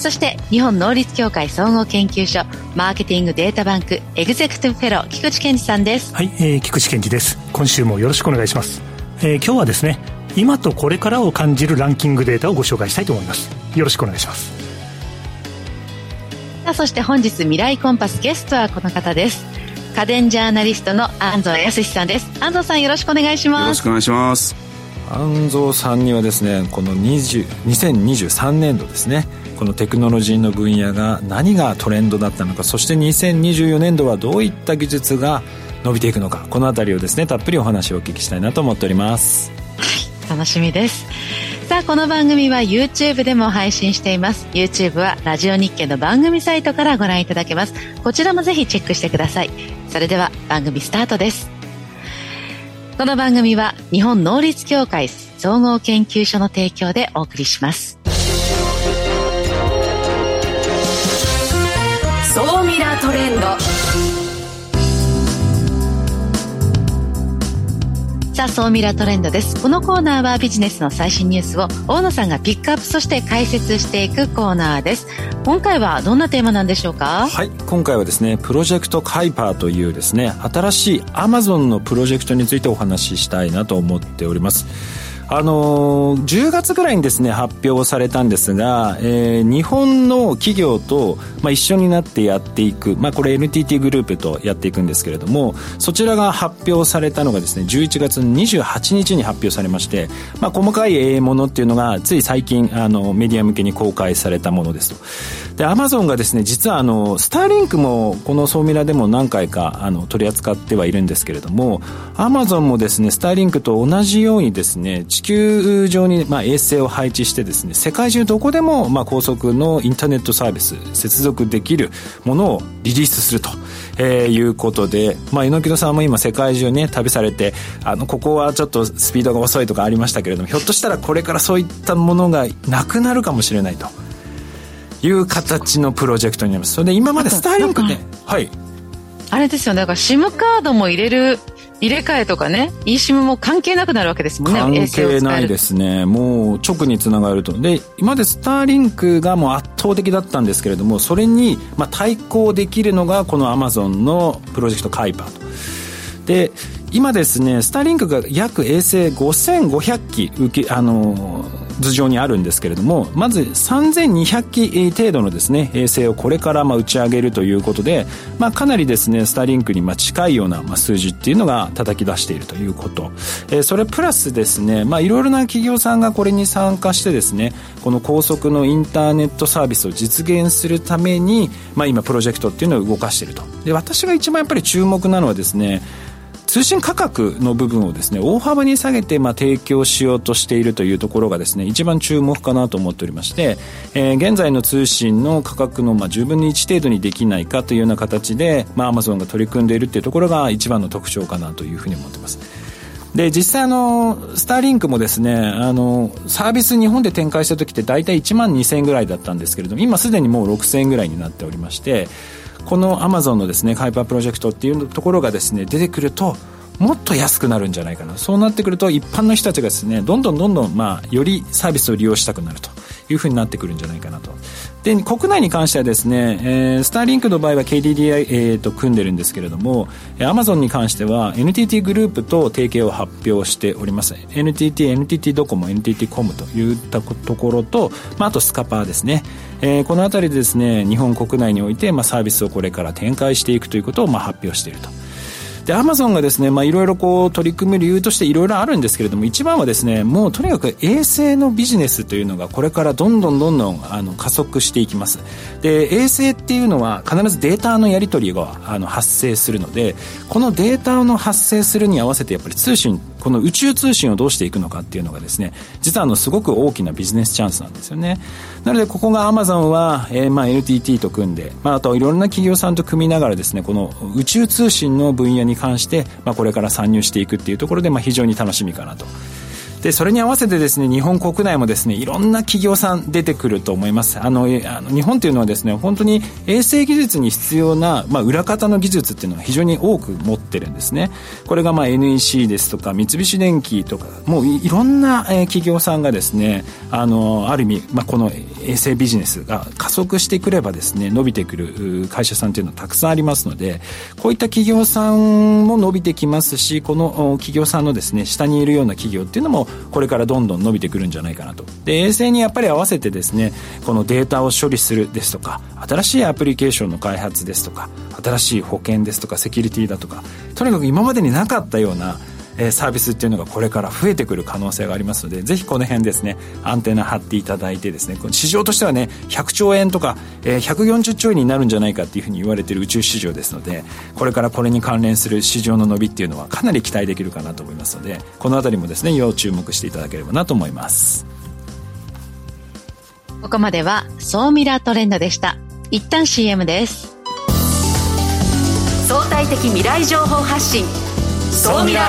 そして日本能率協会総合研究所マーケティングデータバンクエグゼクティブフェロー菊池健二さんです。はい、えー、菊池健二です。今週もよろしくお願いします、えー、今日はですね今とこれからを感じるランキングデータをご紹介したいと思います。よろしくお願いします。さあそして本日未来コンパスゲストはこの方です。家電ジャーナリストの安藤康さんです。安藤さんよろしくお願いします。よろしくお願いします。安藤さんにはですねこの20 2023年度ですねこのテクノロジーの分野が何がトレンドだったのかそして2024年度はどういった技術が伸びていくのかこの辺りをですねたっぷりお話をお聞きしたいなと思っております。はい楽しみです。さあこの番組は YouTube でも配信しています。YouTube はラジオ日経の番組サイトからご覧いただけます。こちらもぜひチェックしてください。それでは番組スタートです。この番組は日本能率協会総合研究所の提供でお送りします。トレンド。さあ、総ミラートレンドです。このコーナーはビジネスの最新ニュースを大野さんがピックアップそして解説していくコーナーです。今回はどんなテーマなんでしょうか？はい、今回はですね、プロジェクトカイパーというですね、新しいアマゾンのプロジェクトについてお話ししたいなと思っております。あのー、10月ぐらいにですね発表されたんですが、えー、日本の企業と、まあ、一緒になってやっていく、まあ、これ NTT グループとやっていくんですけれどもそちらが発表されたのがですね11月28日に発表されまして、まあ、細かいものっていうのがつい最近あのメディア向けに公開されたものですと。でアマゾンがですね実はあのスターリンクもこのソーミラでも何回かあの取り扱ってはいるんですけれどもアマゾンもですねスターリンクと同じようにですね地球上に、まあ、衛星を配置してですね世界中どこでも、まあ、高速のインターネットサービス接続できるものをリリースすると、えー、いうことで、まあ、榎戸さんも今世界中ね旅されてあのここはちょっとスピードが遅いとかありましたけれどもひょっとしたらこれからそういったものがなくなるかもしれないと。いう形のプロジェクトになります。それで今までスターリンクねはい。あれですよね。だから SIM カードも入れる入れ替えとかね eSIM も関係なくなるわけですもんね。関係ないですね。もう直につながると。で今までスターリンクがもう圧倒的だったんですけれどもそれにまあ対抗できるのがこのアマゾンのプロジェクトカイパーと。で今ですねスターリンクが約衛星5500機受けあの図上にあるんですけれどもまず3200機程度のですね衛星をこれからま打ち上げるということで、まあ、かなりですねスターリンクにま近いような数字っていうのが叩き出しているということ、それプラスですねいろいろな企業さんがこれに参加してですねこの高速のインターネットサービスを実現するために、まあ、今プロジェクトっていうのを動かしていると。で私が一番やっぱり注目なのはですね通信価格の部分をですね大幅に下げてまあ提供しようとしているというところがですね一番注目かなと思っておりまして、えー、現在の通信の価格のまあ10分の1程度にできないかというような形で、まあ、アマゾンが取り組んでいるというところが一番の特徴かなというふうに思っています。で実際あのスターリンクもですねあのサービス日本で展開した時って大体1万2000円ぐらいだったんですけれども今すでにもう6000円ぐらいになっておりましてこのアマゾンのですねハイパープロジェクトっていうところがですね出てくるともっと安くなるんじゃないかな。そうなってくると一般の人たちがですねどんどんどんどん、まあ、よりサービスを利用したくなると。いうふうになってくるんじゃないかなと。で国内に関してはですね、えー、スターリンクの場合は KDDI、えー、と組んでるんですけれどもアマゾンに関しては NTT グループと提携を発表しております。NTT、NTT ドコモ NTT コムといったところと、まあ、あとスカパーですね、えー、この辺りでですね日本国内において、まあ、サービスをこれから展開していくということを、まあ、発表していると。で、アマゾンがですね、いろいろ取り組む理由としていろいろあるんですけれども、一番はですね、もうとにかく衛星のビジネスというのがこれからどんどんどんどんあの加速していきます。で、衛星っていうのは必ずデータのやり取りがあの発生するので、このデータの発生するに合わせてやっぱり通信この宇宙通信をどうしていくのかっていうのがですね実はあのすごく大きなビジネスチャンスなんですよね。なのでここがアマゾンは、えー、まあ NTT と組んで、まあ、あといろんな企業さんと組みながらですねこの宇宙通信の分野に関して、まあ、これから参入していくっていうところで、まあ、非常に楽しみかなと。でそれに合わせてですね日本国内もですねいろんな企業さん出てくると思います。あのあの日本というのはですね本当に衛星技術に必要な、まあ、裏方の技術っていうのは非常に多く持ってるんですね。これがまあ NEC ですとか三菱電機とかもういろんな、え企業さんがですねあのある意味、まあ、この衛星ビジネスが加速してくればですね伸びてくる会社さんというのはたくさんありますのでこういった企業さんも伸びてきますしこの企業さんのですね下にいるような企業っていうのもこれからどんどん伸びてくるんじゃないかなと。で衛星にやっぱり合わせてですねこのデータを処理するですとか新しいアプリケーションの開発ですとか新しい保険ですとかセキュリティだとかとにかく今までになかったようなえサービスっていうのがこれから増えてくる可能性がありますのでぜひこの辺ですねアンテナ張っていただいてですねこの市場としてはね100兆円とか、え140兆円になるんじゃないかっていうふうに言われている宇宙市場ですのでこれからこれに関連する市場の伸びっていうのはかなり期待できるかなと思いますのでこの辺りもですね要注目していただければなと思います。ここまでは総ミラートレンドでした。一旦 CM です。相対的未来情報発信。総ミラ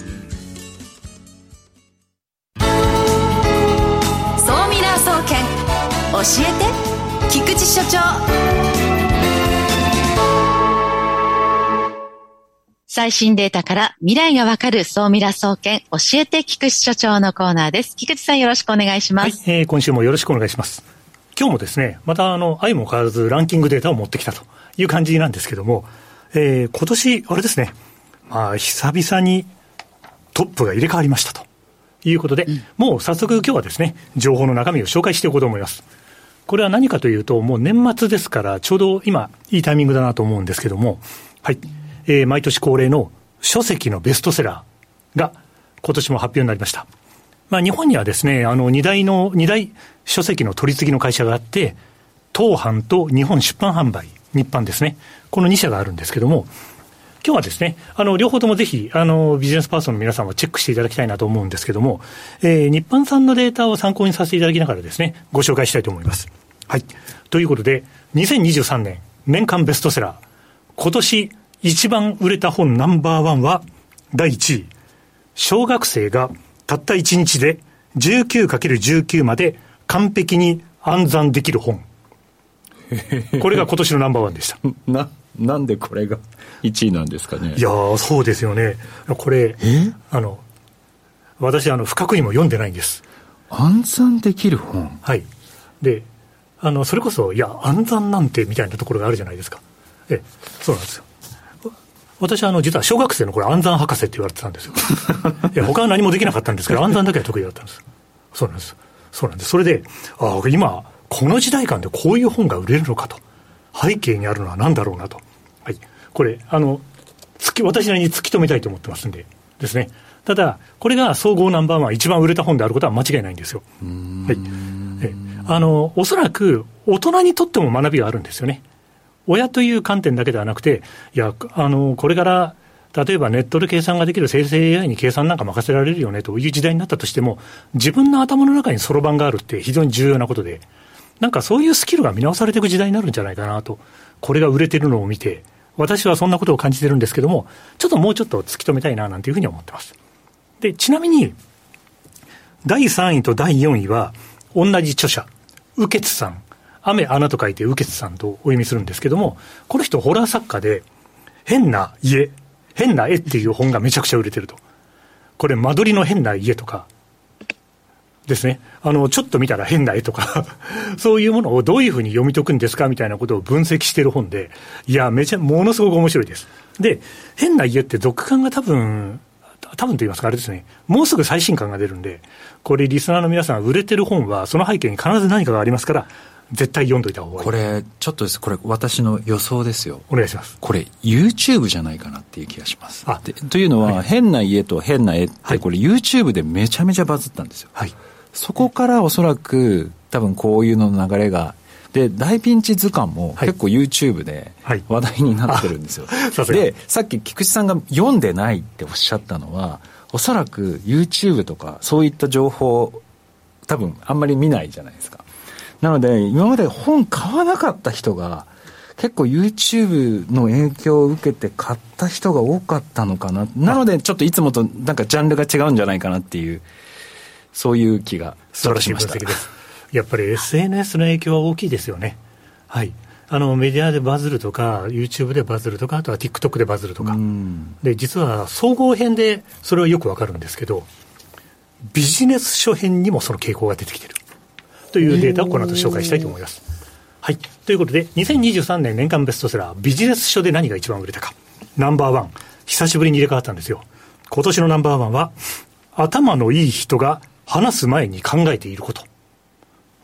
えて菊池所長最新データから未来がわかる総ミラ総研教えて菊池所長のコーナーです。菊池さんよろしくお願いします。はい、えー、今週もよろしくお願いします。今日もですね、またあの、愛も変わらずランキングデータを持ってきたという感じなんですけども、えー、今年、あれですね、まあ、久々にトップが入れ替わりましたということで、うん、もう早速今日はですね、情報の中身を紹介していこうと思います。これは何かというと、もう年末ですから、ちょうど今、いいタイミングだなと思うんですけども、はい。えー、毎年恒例の書籍のベストセラーが今年も発表になりました。まあ、日本にはですね、あの、二大の、二大書籍の取り次ぎの会社があって、東販と日本出版販売、日版ですね。この2社があるんですけども、今日はですね、あの、両方ともぜひ、あの、ビジネスパーソンの皆さんはチェックしていただきたいなと思うんですけども、えー、日版さんのデータを参考にさせていただきながらですね、ご紹介したいと思います。はい。ということで、2023年年間ベストセラー、今年一番売れた本ナンバーワンは、第1位、小学生がたった1日で 19×19 まで完璧に暗算できる本。これが今年のナンバーワンでした。な、なんでこれが1位なんですかね？いやそうですよね。これ、あの、私、あの、深くにも読んでないんです。暗算できる本？はい。で、あの、それこそ、いや、暗算なんてみたいなところがあるじゃないですか。え、そうなんですよ。私はあの、実は小学生の頃暗算博士って言われてたんですよ。い や、他は何もできなかったんですけど、暗算だけは得意だったんです。そうなんです。そうなんです。それで、ああ、今、この時代感でこういう本が売れるのかと。背景にあるのは何だろうなと。はい。これ、あの、突き、私なりに突き止めたいと思ってますんで、ですね。ただ、これが総合ナンバーワン、一番売れた本であることは間違いないんですよ。はい。あの、おそらく、大人にとっても学びがあるんですよね。親という観点だけではなくて、いや、あの、これから、例えばネットで計算ができる生成 AI に計算なんか任せられるよねという時代になったとしても、自分の頭の中にそろばんがあるって非常に重要なことで、なんかそういうスキルが見直されていく時代になるんじゃないかなと、これが売れてるのを見て、私はそんなことを感じてるんですけども、ちょっともうちょっと突き止めたいななんていうふうに思ってます。で、ちなみに、第3位と第4位は、同じ著者、右傑さん、雨穴と書いて右傑さんとお読みするんですけども、この人ホラー作家で、変な家、変な絵っていう本がめちゃくちゃ売れてると。これ、間取りの変な家とか、ですね。あの、ちょっと見たら変な絵とか そういうものをどういうふうに読み解くんですかみたいなことを分析してる本で、いや、めちゃ、ものすごく面白いです。で、変な家って読感が多分、多分と言いますか、あれですね、もうすぐ最新刊が出るんで、これ、リスナーの皆さん、売れてる本は、その背景に必ず何かがありますから、絶対読んどいた方がいい。これ、ちょっとです、これ、私の予想ですよ。お願いします。これ、YouTube じゃないかなっていう気がします。あというのは、はい、変な家と変な絵って、これ、YouTube でめちゃめちゃバズったんですよ。はい。そこからおそらく、多分こういうの流れがで、大ピンチ図鑑も結構 YouTube で話題になってるんですよ。はい、で、さっき菊池さんが読んでないっておっしゃったのは、おそらく YouTube とかそういった情報、多分あんまり見ないじゃないですか。なので、今まで本買わなかった人が、結構 YouTube の影響を受けて買った人が多かったのかな。なので、ちょっといつもとなんかジャンルが違うんじゃないかなっていう、そういう気がしました。やっぱり SNS の影響は大きいですよね。はい。あのメディアでバズるとか、YouTube でバズるとか、あとは TikTok でバズるとか、で実は総合編でそれはよくわかるんですけど、ビジネス書編にもその傾向が出てきているというデータをこの後紹介したいと思います。はい。ということで、2023年年間ベストセラー、ビジネス書で何が一番売れたか。ナンバーワン。久しぶりに入れ替わったんですよ。今年のナンバーワンは、頭のいい人が話す前に考えていること。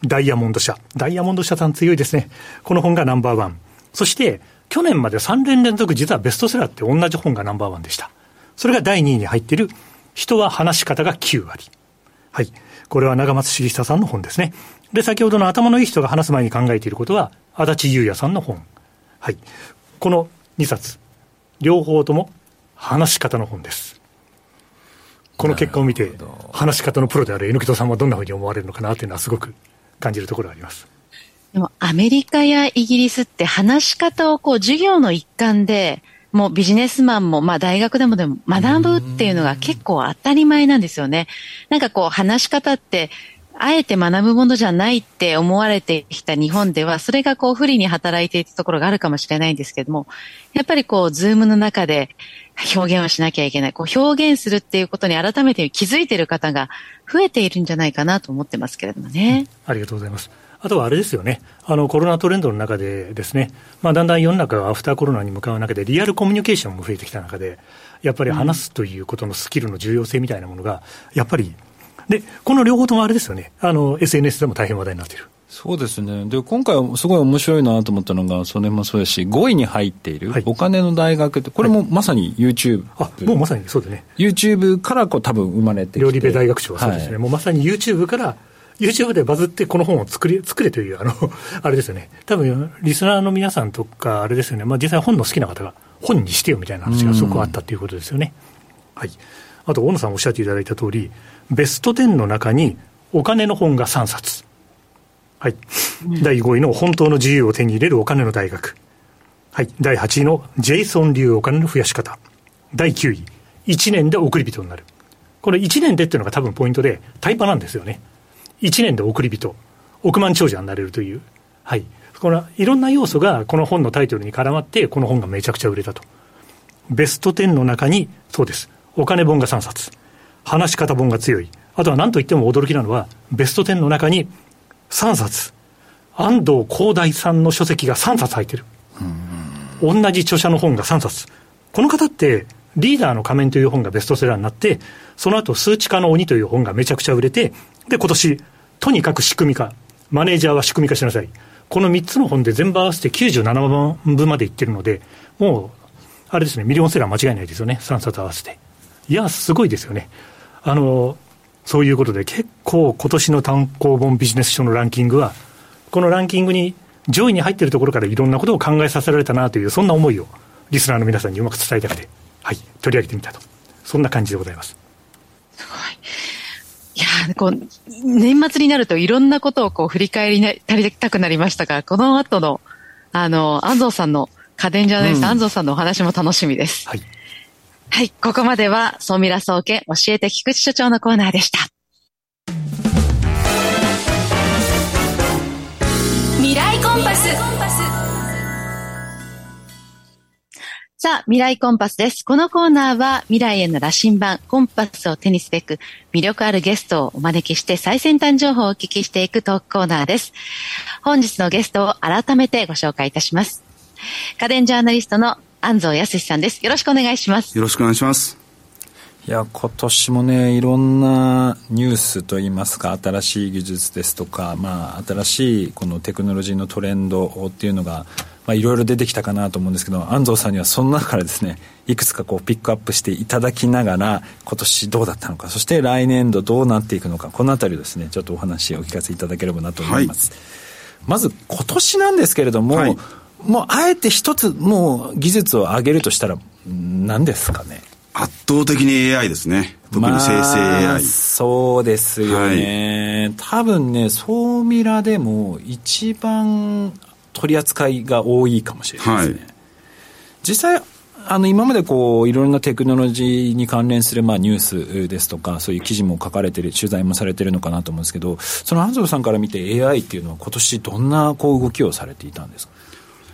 ダイヤモンド社。ダイヤモンド社さん強いですね。この本がナンバーワン。そして、去年まで3年連続実はベストセラーって同じ本がナンバーワンでした。それが第2位に入っている、人は話し方が9割。はい。これは長松茂久さんの本ですね。で、先ほどの頭のいい人が話す前に考えていることは、足立優也さんの本。はい。この2冊、両方とも話し方の本です。この結果を見て、話し方のプロである N 木戸さんはどんなふうに思われるのかなというのはすごく感じるところあります。でもアメリカやイギリスって話し方をこう授業の一環でもうビジネスマンも、まあ大学でもでも学ぶっていうのが結構当たり前なんですよね。なんかこう話し方って、あえて学ぶものじゃないって思われてきた日本では、それがこう不利に働いていたところがあるかもしれないんですけども、やっぱりこう、ズームの中で表現をしなきゃいけない。こう表現するっていうことに改めて気づいている方が増えているんじゃないかなと思ってますけれどもね。ありがとうございます。あとはあれですよね、あのコロナトレンドの中でですね、まあ、だんだん世の中がアフターコロナに向かう中で、リアルコミュニケーションも増えてきた中で、やっぱり話すということのスキルの重要性みたいなものが、やっぱり、で、この両方ともあれですよね、あの SNS でも大変話題になっている。そうですね。で、今回すごい面白いなと思ったのが、それもそうですし、5位に入っている、お金の大学って、これもまさに YouTube、はい、あ、もうまさにそうですね。YouTube からこう多分生まれて料理部大学長はそうですね。はい、もうまさに YouTube から YouTube でバズってこの本を作り、作れという、あの、あれですよね。多分、リスナーの皆さんとか、あれですよね。まあ実際本の好きな方が本にしてよみたいな話がすごくあったということですよね。はい。あと、大野さんおっしゃっていただいた通り、ベスト10の中にお金の本が3冊。はい。第5位の本当の自由を手に入れるお金の大学。はい。第8位のジェイソン流お金の増やし方。第9位、1年で送り人になる。これ1年でっていうのが多分ポイントで、タイパなんですよね。1年で送り人、億万長者になれるという、はい、このいろんな要素がこの本のタイトルに絡まって、この本がめちゃくちゃ売れたと。ベスト10の中に、そうです、お金本が3冊、話し方本が強い、あとは何と言っても驚きなのは、ベスト10の中に3冊、安藤広大さんの書籍が3冊入ってる。同じ著者の本が3冊。この方って、リーダーの仮面という本がベストセラーになって、その後、数値化の鬼という本がめちゃくちゃ売れて、で、今年、とにかく仕組み化。マネージャーは仕組み化しなさい。この3つの本で全部合わせて97万分までいってるので、もう、あれですね、ミリオンセラー間違いないですよね。3冊合わせて。いや、すごいですよね。あの、そういうことで結構今年の単行本ビジネス書のランキングは、このランキングに上位に入っているところからいろんなことを考えさせられたなという、そんな思いをリスナーの皆さんにうまく伝えたくて、はい、取り上げてみたと。そんな感じでございます。すごい。いやこう、年末になるといろんなことをこう振り返りたくなりましたが、この後の、あの、安藤さんの家電ジャーナリスト、うん、安藤さんのお話も楽しみです。はい。はい、ここまでは、ソミラ総研教えて菊池所長のコーナーでした。未来コンパス。さあ、未来コンパスです。このコーナーは未来への羅針盤、コンパスを手にすべく、魅力あるゲストをお招きして最先端情報をお聞きしていくトークコーナーです。本日のゲストを改めてご紹介いたします。家電ジャーナリストの安藤康さんです。よろしくお願いします。よろしくお願いします。いや、今年もね、いろんなニュースといいますか、新しい技術ですとか、まあ、新しいこのテクノロジーのトレンドっていうのが、まあ、いろいろ出てきたかなと思うんですけど、安藤さんにはその中からですね、いくつかこうピックアップしていただきながら、今年どうだったのか、そして来年度どうなっていくのか、このあたりをですね、ちょっとお話をお聞かせいただければなと思います。はい、まず、今年なんですけれども、はい、もうあえて一つ、もう技術を上げるとしたら、何ですかね？圧倒的に AI ですね。特に生成 AI。まあ、そうですよね、はい、多分ね、総ミラでも一番取り扱いが多いかもしれないですね。はい、実際、あの今までこういろんなテクノロジーに関連するまあニュースですとかそういう記事も書かれてる取材もされてるのかなと思うんですけどその安藤さんから見て AI っていうのは今年どんなこう動きをされていたんですか？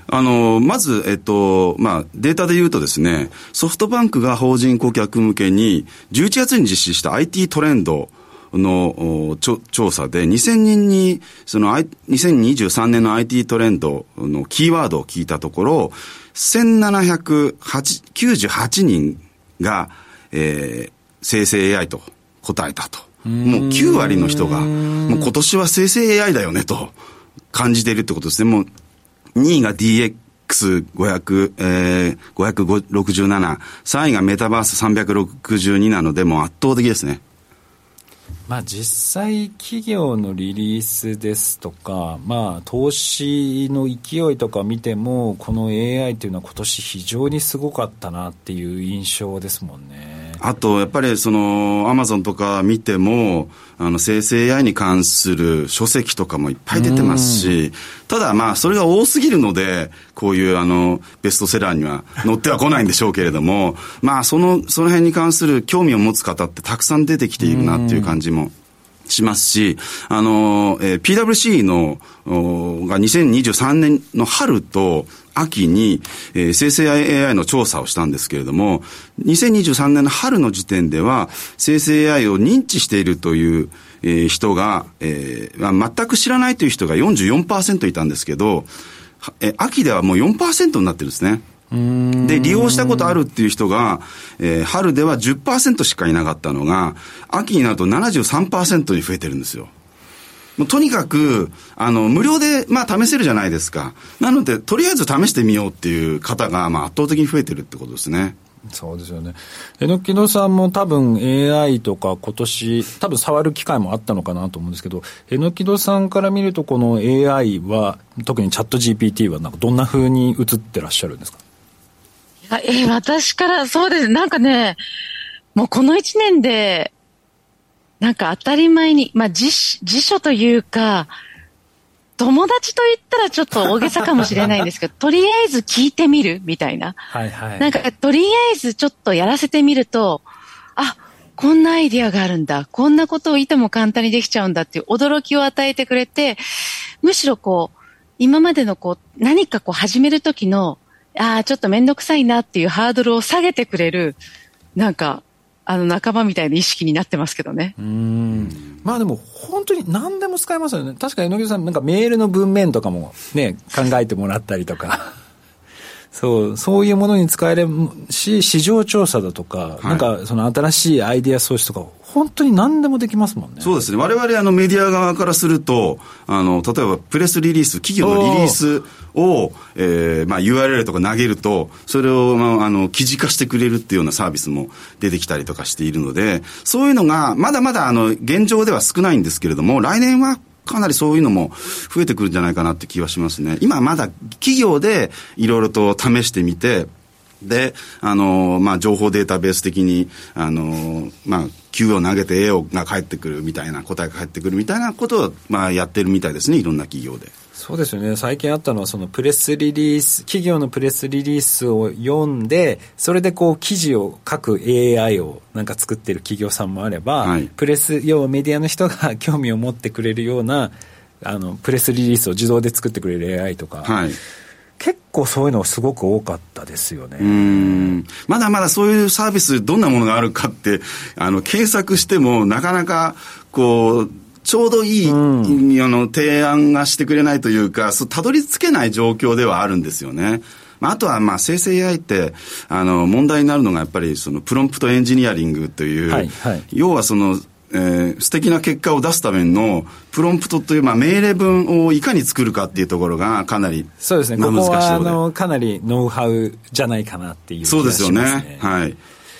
あの、まず、えっと、まあ、データで言うとですね、ソフトバンクが法人顧客向けに、11月に実施した IT トレンドの調査で、2000人に、その、2023年の IT トレンドのキーワードを聞いたところ、1798人が、えー、生成 AI と答えたと。もう9割の人が、もう今年は生成 AI だよねと感じているってことですね。もう2位が DX500、えー、567、3位がメタバース362なので、もう圧倒的ですね。まあ、実際、企業のリリースですとか、まあ、投資の勢いとか見ても、この AI というのは今年非常にすごかったなっていう印象ですもんね。あと、やっぱりその、アマゾンとか見ても、あの、生成 AI に関する書籍とかもいっぱい出てますし、ただまあ、それが多すぎるので、こういうあの、ベストセラーには載ってはこないんでしょうけれども、まあ、その、その辺に関する興味を持つ方ってたくさん出てきているなっていう感じもしますし、あの、えー、PWC の、が2023年の春と秋に、えー、生成 AI の調査をしたんですけれども、2023年の春の時点では、生成 AI を認知しているという、えー、人が、えー、全く知らないという人が44%いたんですけど、えー、秋ではもう4%になってるんですね。で、利用したことあるっていう人が、えー、春では10%しかいなかったのが、秋になると73%に増えてるんですよ。もうとにかく、あの、無料で、まあ、試せるじゃないですか。なので、とりあえず試してみようっていう方が、まあ、圧倒的に増えてるってことですね。そうですよね。えのきのさんも多分 AI とか今年、多分触る機会もあったのかなと思うんですけど、えのきのさんから見るとこの AI は、特にチャット GPT はなんかどんなふうに映ってらっしゃるんですか？えー、私からそうです。なんかね、もうこの一年で、なんか当たり前に、まあ辞辞書というか、友達と言ったらちょっと大げさかもしれないんですけど、とりあえず聞いてみるみたいな。はいはい。なんかとりあえずちょっとやらせてみると、あ、こんなアイディアがあるんだ。こんなことをいても簡単にできちゃうんだっていう驚きを与えてくれて、むしろこう、今までのこう、何かこう始めるときのああ、ちょっとめんどくさいなっていうハードルを下げてくれる、なんか、あの仲間みたいな意識になってますけどね。うん。まあでも本当に何でも使えますよね。確かに野木さんなんかメールの文面とかもね、考えてもらったりとか。そう、そういうものに使えるし、市場調査だとか、はい、なんかその新しいアイディア創出とか本当に何でもできますもんね。そうですね。我々あのメディア側からすると、あの、例えばプレスリリース、企業のリリースを、えー、まあ URL とか投げると、それを、まあ、あの、記事化してくれるっていうようなサービスも出てきたりとかしているので、そういうのが、まだまだあの、現状では少ないんですけれども、来年はかなりそういうのも増えてくるんじゃないかなって気はしますね。今まだ企業でいろいろと試してみて、で、あの、まあ、情報データベース的に、あの、まあ、Q を投げて A が返ってくるみたいな、答えが返ってくるみたいなことを、まあ、やってるみたいですね、いろんな企業で。そうですよね。最近あったのは、そのプレスリリース、企業のプレスリリースを読んで、それでこう記事を書く AI をなんか作ってる企業さんもあれば、はい、プレス、要はメディアの人が 興味を持ってくれるような、あの、プレスリリースを自動で作ってくれる AI とか、はい結構そういうのすごく多かったですよね。うんまだまだそういうサービス、どんなものがあるかって、あの、検索しても、なかなか、こう、ちょうどいい、うん、あの、提案がしてくれないというか、たどり着けない状況ではあるんですよね。まあ、あとは、まあ、生成 AI って、あの、問題になるのが、やっぱり、その、プロンプトエンジニアリングという、はいはい、要はその、えー、素敵な結果を出すためのプロンプトという、まあ、命令文をいかに作るかっていうところがかなりそうですね、まあ、ここはあのかなりノウハウじゃないかなっていう、ね、そうですよね。はい。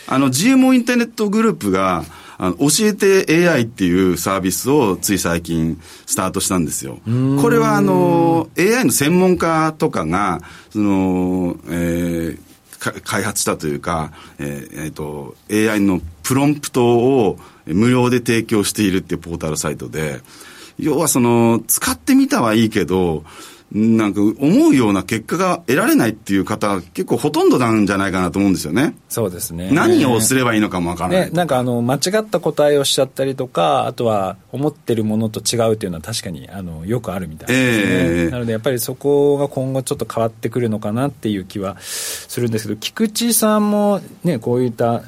あの GMO インターネットグループがあの教えて AI っていうサービスをつい最近スタートしたんですよ。これはあの AI の専門家とかがその、えー、開発したというか、えーえーと AI のプロンプトを無料で提供しているっていうポータルサイトで、要はその、使ってみたはいいけど、なんか思うような結果が得られないっていう方、結構ほとんどなんじゃないかなと思うんですよね。そうですね。何をすればいいのかもわからない、ね。なんかあの、間違った答えをしちゃったりとか、あとは思ってるものと違うっていうのは確かにあのよくあるみたいですね、えー、なのでやっぱりそこが今後ちょっと変わってくるのかなっていう気はするんですけど、菊池さんもね、こういった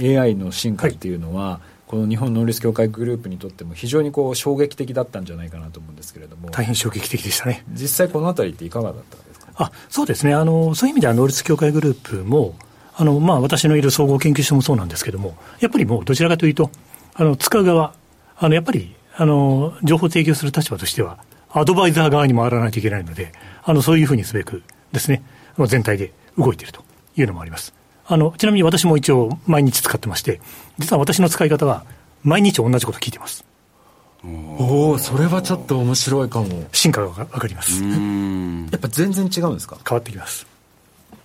AI の進化っていうのは、はいこの日本ノーリス協会グループにとっても非常にこう衝撃的だったんじゃないかなと思うんですけれども。大変衝撃的でしたね。実際このあたりっていかがだったんですか、あそうですね。あのそういう意味ではノーリス協会グループもあの、まあ、私のいる総合研究所もそうなんですけれどもやっぱりもうどちらかというとあの使う側あのやっぱりあの情報提供する立場としてはアドバイザー側に回らないといけないのであのそういうふうにすべくですね全体で動いているというのもありますあのちなみに私も一応毎日使ってまして実は私の使い方は毎日同じこと聞いてます。おおそれはちょっと面白いかも。進化が分かります。やっぱ全然違うんですか？変わってきます。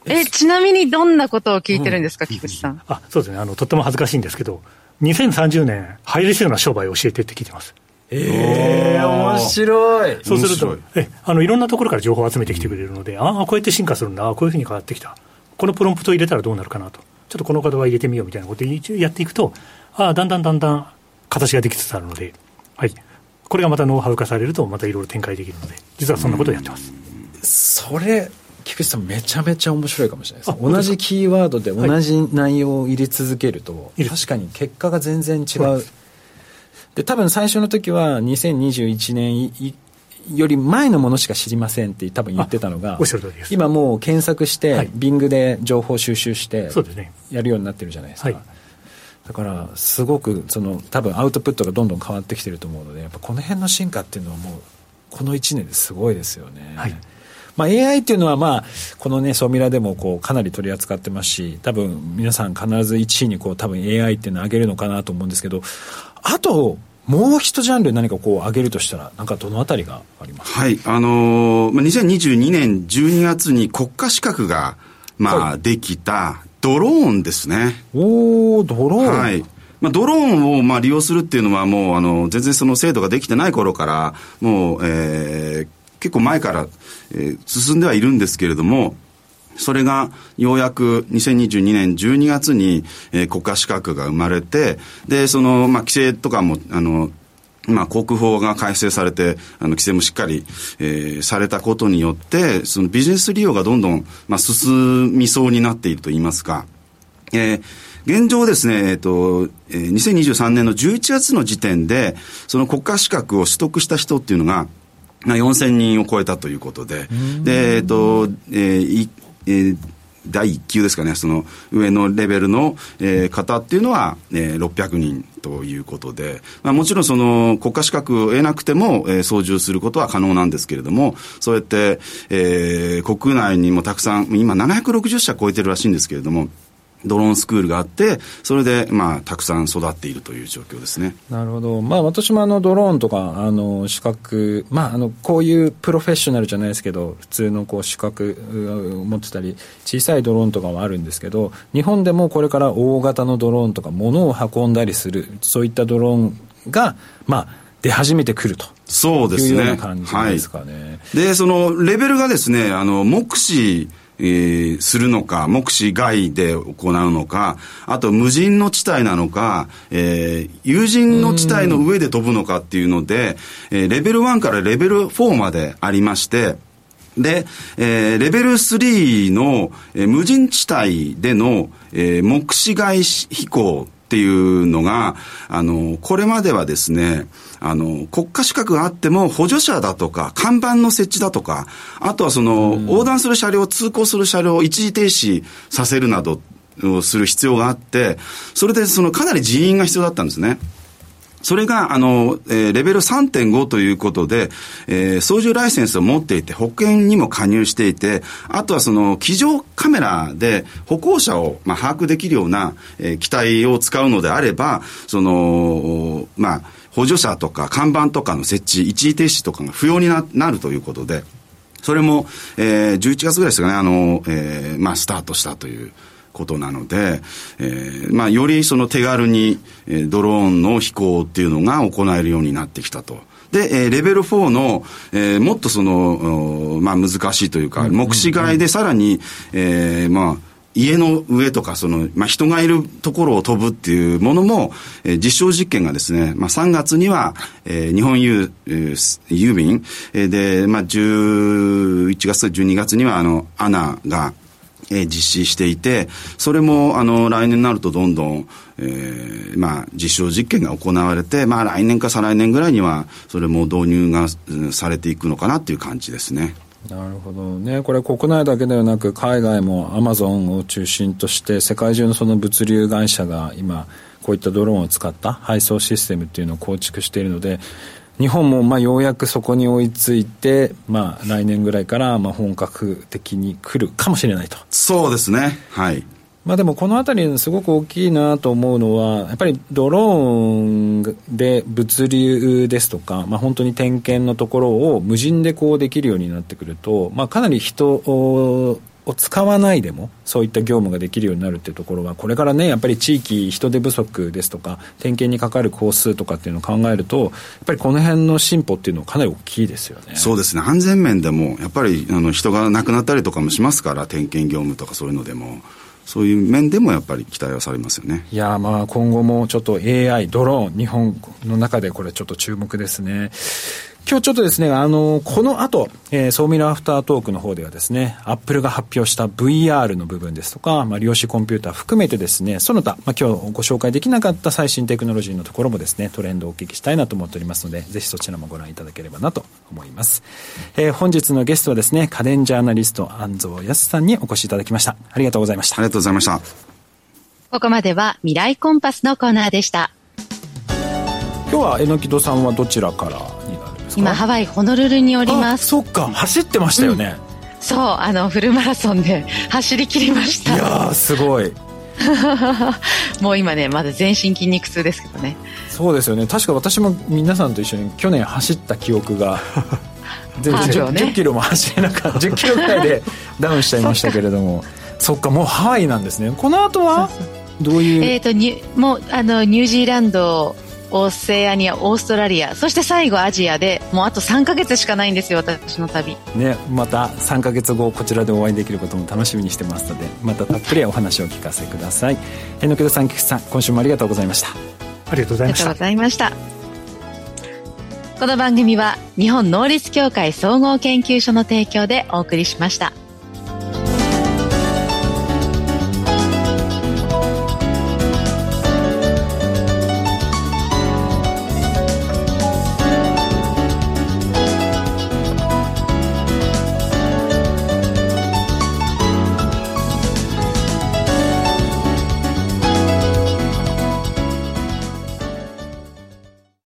えちなみにどんなことを聞いてるんですか、うん、菊池さん？あそうですね。あのとっても恥ずかしいんですけど2030年入りそうな商売を教えてって聞いてます。ええー、面白い。そうするとえあのいろんなところから情報を集めてきてくれるので、ああこうやって進化するんだこういうふうに変わってきたこのプロンプトを入れたらどうなるかなと。ちょっとこの方は入れてみようみたいなことをやっていくとああだんだんだんだん形ができつつあるので、はい、これがまたノウハウ化されるとまたいろいろ展開できるので実はそんなことをやってます。それ菊池さんめちゃめちゃ面白いかもしれないです。同じキーワードで同じ内容を入れ続けると、はい、確かに結果が全然違う。で多分最初の時は2021年より前のものしか知りませんって多分言ってたのが今もう検索して、はい、ビングで情報収集してやるようになってるじゃないですか、はい。だからすごくその多分アウトプットがどんどん変わってきてると思うのでやっぱこの辺の進化っていうのはもうこの1年ですごいですよね。はい。まあ、AI っていうのは、まあ、このね、ソミラでもこうかなり取り扱ってますし、多分皆さん必ず1位にこう多分 AI っていうのを上げるのかなと思うんですけど、あと、もう一ジャンル何かこう上げるとしたら、なんかどのあたりがありますはい、あのー、2022年12月に国家資格が、まあ、はい、できたドローンですね。おドローンはい。まあ、ドローンをまあ利用するっていうのはもうあの全然その制度ができてない頃からもう、えー、結構前から、えー、進んではいるんですけれどもそれがようやく2022年12月に、えー、国家資格が生まれてでその、まあ、規制とかもあのまあ、航空法が改正されて、あの、規制もしっかり、えー、されたことによって、そのビジネス利用がどんどん、まあ、進みそうになっていると言いますか、えー、現状ですね、えっ、と、えー、2023年の11月の時点で、その国家資格を取得した人っていうのが、まあ、4000人を超えたということで、で、えっ、と、えーえー第1級ですかね、その上のレベルの、えー、方っていうのは、えー、600人ということで、まあ、もちろんその国家資格を得なくても、えー、操縦することは可能なんですけれども、そうやって、えー、国内にもたくさん、今760社超えてるらしいんですけれども、ドローンスクールがあって、それで、まあ、たくさん育っているという状況ですね。なるほど。まあ、私もあの、ドローンとか、あの、資格、まあ、あの、こういうプロフェッショナルじゃないですけど、普通のこう、資格を持ってたり、小さいドローンとかはあるんですけど、日本でもこれから大型のドローンとか、物を運んだりする、そういったドローンが、まあ、出始めてくると。そうですね。いうような感じですかね。はい、で、その、レベルがですね、あの、目視、えー、するのか、目視外で行うのか、あと無人の地帯なのか、えー、有人の地帯の上で飛ぶのかっていうので、えー、レベル1からレベル4までありまして、で、えー、レベル3の、えー、無人地帯での、えー、目視外飛行っていうのが、あの、これまではですね、あの、国家資格があっても補助者だとか、看板の設置だとか、あとはその、横断する車両、通行する車両を一時停止させるなどをする必要があって、それでそのかなり人員が必要だったんですね。それが、あの、えー、レベル3.5ということで、えー、操縦ライセンスを持っていて、保険にも加入していて、あとはその、机上カメラで歩行者を、まあ、把握できるような、えー、機体を使うのであれば、その、まあ、補助者とか看板とかの設置、一時停止とかが不要にななるということで、それも、えー、11月ぐらいですかね、あの、えー、まあ、スタートしたという。ことなので、えー、まあ、よりその手軽に、えー、ドローンの飛行っていうのが行えるようになってきたと。で、えー、レベル4の、えー、もっとその、まあ、難しいというか、目視外でさらに、えー、まあ、家の上とか、その、まあ、人がいるところを飛ぶっていうものも、えー、実証実験がですね、まあ、3月には、えー、日本郵、えー、郵便、えー、で、まあ、11月、12月には、あの、アナが、えー、実施していて、それも、あの、来年になるとどんどん、えー、まあ、実証実験が行われて、まあ、来年か再来年ぐらいには、それも導入がされていくのかなっていう感じですね。なるほどね。これ国内だけではなく、海外もアマゾンを中心として、世界中のその物流会社が今、こういったドローンを使った配送システムっていうのを構築しているので、日本もまあようやくそこに追いついて、まあ、来年ぐらいからまあ本格的に来るかもしれないと。そうですね。はい。まあでもこの辺りすごく大きいなと思うのは、やっぱりドローンで物流ですとか、まあ本当に点検のところを無人でこうできるようになってくると、まあかなり人を使わないでもそういった業務ができるようになるっていうところはこれからねやっぱり地域人手不足ですとか点検にかかる工数とかっていうのを考えるとやっぱりこの辺の進歩っていうのはかなり大きいですよねそうですね安全面でもやっぱりあの人が亡くなったりとかもしますから点検業務とかそういうのでも。そういう面でもやっぱり期待はされますよね。いやまあ今後もちょっと AI ドローン日本の中でこれちょっと注目ですね。今日ちょっとですね、あの、この後、えー、ソーミラーアフタートークの方ではですね、アップルが発表した VR の部分ですとか、まあ、量子コンピューター含めてですね、その他、まあ、今日ご紹介できなかった最新テクノロジーのところもですね、トレンドをお聞きしたいなと思っておりますので、ぜひそちらもご覧いただければなと思います。えー、本日のゲストはですね、家電ジャーナリスト、安蔵康さんにお越しいただきました。ありがとうございました。ありがとうございました。ここまでは未来コンパスのコーナーでした。今日は榎木戸さんはどちらから今ハワイホノルルにおります。そっか。走ってましたよね、うん、そうあのフルマラソンで走り切りました。いやすごい。もう今ねまだ全身筋肉痛ですけどね。そうですよね。確か私も皆さんと一緒に去年走った記憶が 全然 10, ね、10キロも走れなかった。10キロぐらいでダウンしちゃいましたけれども。そっか。もうハワイなんですね。この後はどういう？えっ、ー、とにもうあのニュージーランドオーセアニア、オーストラリア、そして最後アジアで、もうあと3か月しかないんですよ、私の旅。ね、また3か月後、こちらでお会いできることも楽しみにしてますので、またたっぷりお話をお聞かせください。榎木戸さん、菊池さん、今週もありがとうございました。ありがとうございました。ありがとうございました。この番組は、日本能率協会総合研究所の提供でお送りしました。